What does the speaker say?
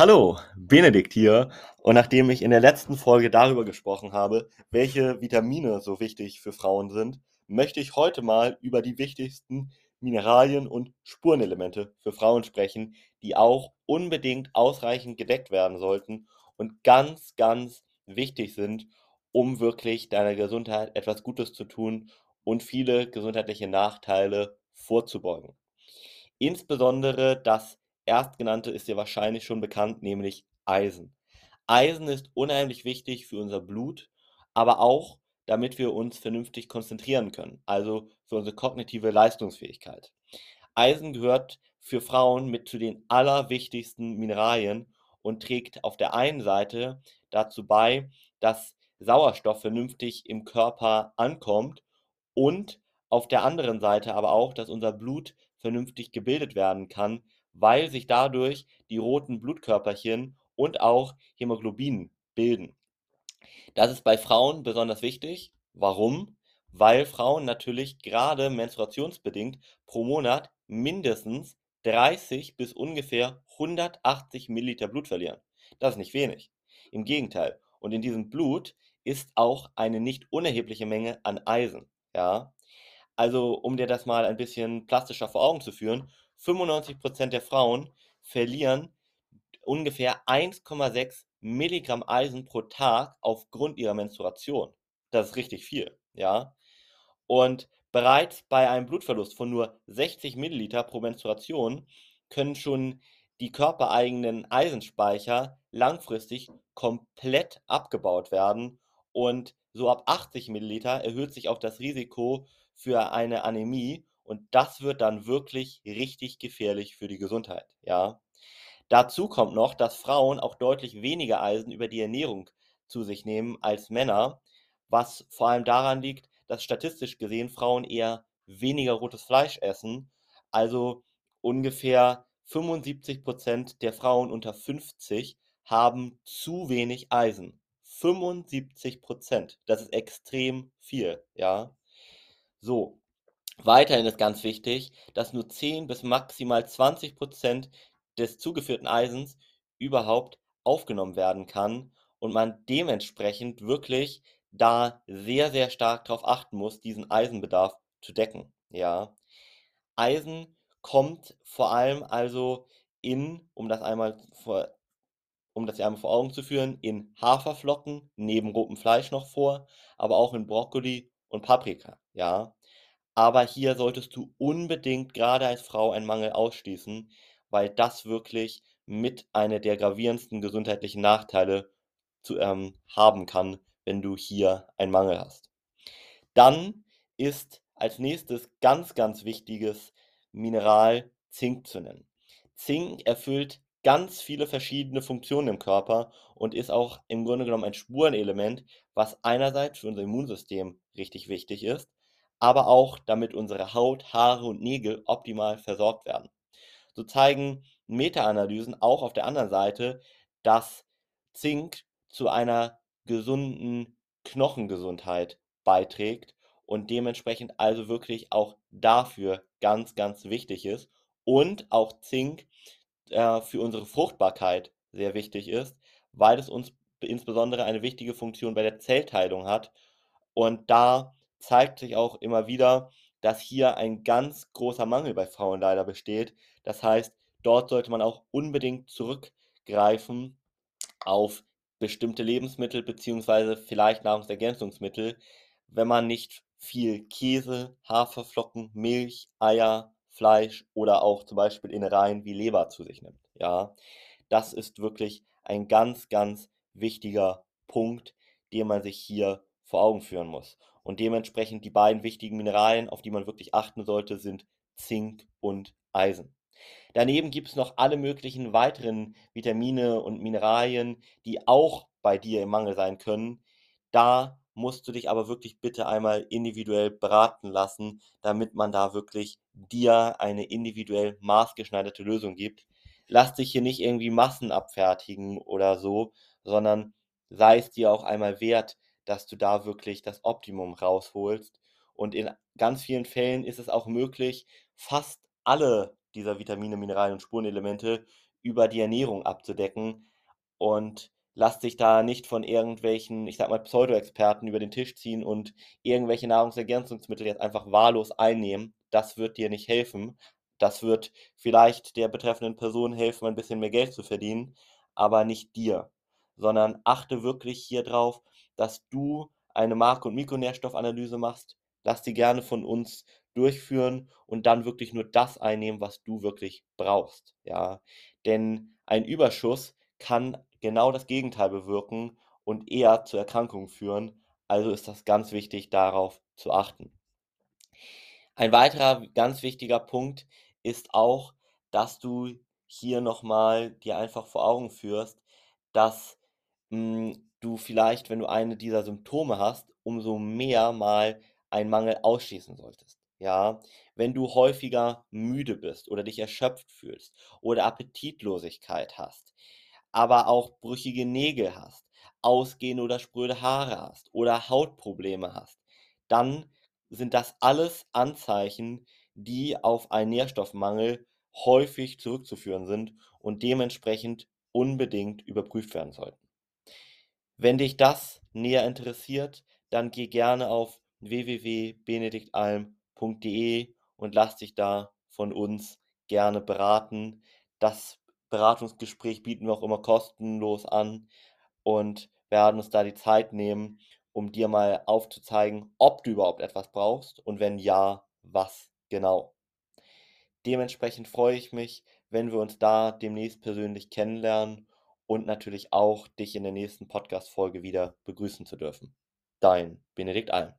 Hallo, Benedikt hier. Und nachdem ich in der letzten Folge darüber gesprochen habe, welche Vitamine so wichtig für Frauen sind, möchte ich heute mal über die wichtigsten Mineralien und Spurenelemente für Frauen sprechen, die auch unbedingt ausreichend gedeckt werden sollten und ganz, ganz wichtig sind, um wirklich deiner Gesundheit etwas Gutes zu tun und viele gesundheitliche Nachteile vorzubeugen. Insbesondere das Erstgenannte ist dir wahrscheinlich schon bekannt, nämlich Eisen. Eisen ist unheimlich wichtig für unser Blut, aber auch, damit wir uns vernünftig konzentrieren können, also für unsere kognitive Leistungsfähigkeit. Eisen gehört für Frauen mit zu den allerwichtigsten Mineralien und trägt auf der einen Seite dazu bei, dass Sauerstoff vernünftig im Körper ankommt und auf der anderen Seite aber auch, dass unser Blut vernünftig gebildet werden kann, weil sich dadurch die roten Blutkörperchen und auch Hämoglobin bilden. Das ist bei Frauen besonders wichtig. Warum? Weil Frauen natürlich gerade menstruationsbedingt pro Monat mindestens 30 bis ungefähr 180 Milliliter Blut verlieren. Das ist nicht wenig. Im Gegenteil. Und in diesem Blut ist auch eine nicht unerhebliche Menge an Eisen. Ja? Also, um dir das mal ein bisschen plastischer vor Augen zu führen, 95% der Frauen verlieren ungefähr 1,6 Milligramm Eisen pro Tag aufgrund ihrer Menstruation. Das ist richtig viel, ja. Und bereits bei einem Blutverlust von nur 60 Milliliter pro Menstruation können schon die körpereigenen Eisenspeicher langfristig komplett abgebaut werden und so ab 80 Milliliter erhöht sich auch das Risiko für eine Anämie und das wird dann wirklich richtig gefährlich für die Gesundheit, ja. Dazu kommt noch, dass Frauen auch deutlich weniger Eisen über die Ernährung zu sich nehmen als Männer, was vor allem daran liegt, dass statistisch gesehen Frauen eher weniger rotes Fleisch essen. Also ungefähr 75% der Frauen unter 50 haben zu wenig Eisen. 75% Das ist extrem viel, ja. So, weiterhin ist ganz wichtig, dass nur 10 bis maximal 20% des zugeführten Eisens überhaupt aufgenommen werden kann und man dementsprechend wirklich da sehr, sehr stark darauf achten muss, diesen Eisenbedarf zu decken, ja. Eisen kommt vor allem also in, um das einmal vor um das einmal vor Augen zu führen, in Haferflocken, neben rotem Fleisch noch vor, aber auch in Brokkoli und Paprika, ja. Aber hier solltest du unbedingt gerade als Frau einen Mangel ausschließen, weil das wirklich mit einer der gravierendsten gesundheitlichen Nachteile zu, ähm, haben kann, wenn du hier einen Mangel hast. Dann ist als nächstes ganz, ganz wichtiges Mineral Zink zu nennen. Zink erfüllt ganz viele verschiedene Funktionen im Körper und ist auch im Grunde genommen ein Spurenelement, was einerseits für unser Immunsystem richtig wichtig ist, aber auch damit unsere Haut, Haare und Nägel optimal versorgt werden. So zeigen Meta-Analysen auch auf der anderen Seite, dass Zink zu einer gesunden Knochengesundheit beiträgt und dementsprechend also wirklich auch dafür ganz, ganz wichtig ist und auch Zink äh, für unsere Fruchtbarkeit sehr wichtig ist, weil es uns insbesondere eine wichtige Funktion bei der Zellteilung hat. Und da zeigt sich auch immer wieder, dass hier ein ganz großer Mangel bei Frauen leider besteht. Das heißt, dort sollte man auch unbedingt zurückgreifen auf bestimmte Lebensmittel beziehungsweise vielleicht Nahrungsergänzungsmittel, wenn man nicht viel Käse, Haferflocken, Milch, Eier, Fleisch oder auch zum Beispiel Innereien wie Leber zu sich nimmt. Ja, das ist wirklich ein ganz, ganz wichtiger Punkt, den man sich hier vor Augen führen muss. Und dementsprechend die beiden wichtigen Mineralien, auf die man wirklich achten sollte, sind Zink und Eisen. Daneben gibt es noch alle möglichen weiteren Vitamine und Mineralien, die auch bei dir im Mangel sein können. Da musst du dich aber wirklich bitte einmal individuell beraten lassen, damit man da wirklich dir eine individuell maßgeschneiderte Lösung gibt. Lass dich hier nicht irgendwie Massen abfertigen oder so, sondern sei es dir auch einmal wert, dass du da wirklich das Optimum rausholst. Und in ganz vielen Fällen ist es auch möglich, fast alle dieser Vitamine, Mineralien und Spurenelemente über die Ernährung abzudecken und lass dich da nicht von irgendwelchen, ich sag mal, Pseudo-Experten über den Tisch ziehen und irgendwelche Nahrungsergänzungsmittel jetzt einfach wahllos einnehmen. Das wird dir nicht helfen. Das wird vielleicht der betreffenden Person helfen, ein bisschen mehr Geld zu verdienen, aber nicht dir. Sondern achte wirklich hier drauf, dass du eine Makro- und Mikronährstoffanalyse machst. Lass die gerne von uns durchführen und dann wirklich nur das einnehmen, was du wirklich brauchst. Ja, denn ein Überschuss kann genau das Gegenteil bewirken und eher zu Erkrankungen führen. Also ist das ganz wichtig, darauf zu achten. Ein weiterer ganz wichtiger Punkt ist auch, dass du hier nochmal dir einfach vor Augen führst, dass hm, du vielleicht, wenn du eine dieser Symptome hast, umso mehr mal einen Mangel ausschließen solltest. Ja, wenn du häufiger müde bist oder dich erschöpft fühlst oder Appetitlosigkeit hast, aber auch brüchige Nägel hast, ausgehende oder spröde Haare hast oder Hautprobleme hast, dann sind das alles Anzeichen, die auf einen Nährstoffmangel häufig zurückzuführen sind und dementsprechend unbedingt überprüft werden sollten. Wenn dich das näher interessiert, dann geh gerne auf www.benediktalm.de und lass dich da von uns gerne beraten. Das Beratungsgespräch bieten wir auch immer kostenlos an und werden uns da die Zeit nehmen, um dir mal aufzuzeigen, ob du überhaupt etwas brauchst und wenn ja, was genau. Dementsprechend freue ich mich, wenn wir uns da demnächst persönlich kennenlernen und natürlich auch dich in der nächsten Podcast-Folge wieder begrüßen zu dürfen. Dein Benedikt Alm.